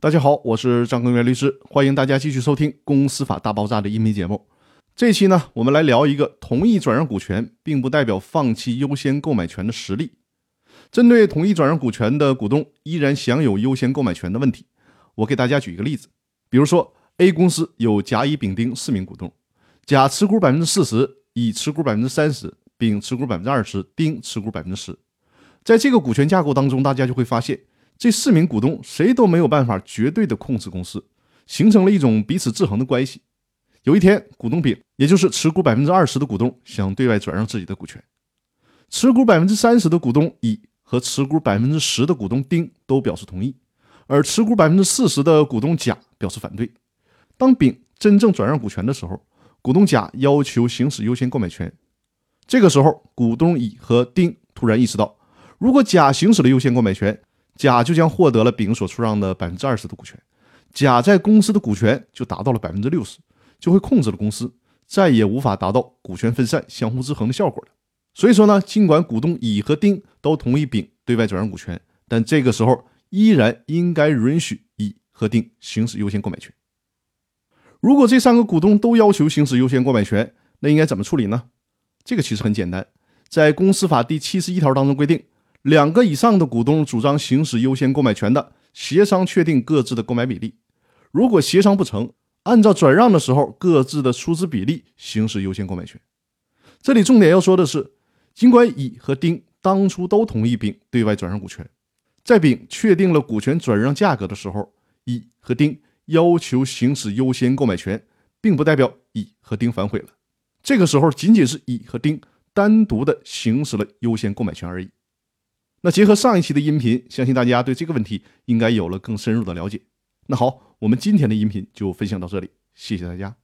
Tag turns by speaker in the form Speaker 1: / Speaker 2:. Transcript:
Speaker 1: 大家好，我是张根源律师，欢迎大家继续收听《公司法大爆炸》的音频节目。这期呢，我们来聊一个同意转让股权，并不代表放弃优先购买权的实例。针对同意转让股权的股东依然享有优先购买权的问题，我给大家举一个例子。比如说，A 公司有甲、乙、丙、丁四名股东，甲持股百分之四十，乙持股百分之三十，丙持股百分之二十，丁持股百分之十。在这个股权架构当中，大家就会发现，这四名股东谁都没有办法绝对的控制公司，形成了一种彼此制衡的关系。有一天，股东丙，也就是持股百分之二十的股东，想对外转让自己的股权，持股百分之三十的股东乙和持股百分之十的股东丁都表示同意，而持股百分之四十的股东甲表示反对。当丙真正转让股权的时候，股东甲要求行使优先购买权。这个时候，股东乙和丁突然意识到。如果甲行使了优先购买权，甲就将获得了丙所出让的百分之二十的股权，甲在公司的股权就达到了百分之六十，就会控制了公司，再也无法达到股权分散、相互制衡的效果了。所以说呢，尽管股东乙和丁都同意丙对外转让股权，但这个时候依然应该允许乙和丁行使优先购买权。如果这三个股东都要求行使优先购买权，那应该怎么处理呢？这个其实很简单，在公司法第七十一条当中规定。两个以上的股东主张行使优先购买权的，协商确定各自的购买比例。如果协商不成，按照转让的时候各自的出资比例行使优先购买权。这里重点要说的是，尽管乙和丁当初都同意丙对外转让股权，在丙确定了股权转让价格的时候，乙和丁要求行使优先购买权，并不代表乙和丁反悔了。这个时候仅仅是乙和丁单独的行使了优先购买权而已。那结合上一期的音频，相信大家对这个问题应该有了更深入的了解。那好，我们今天的音频就分享到这里，谢谢大家。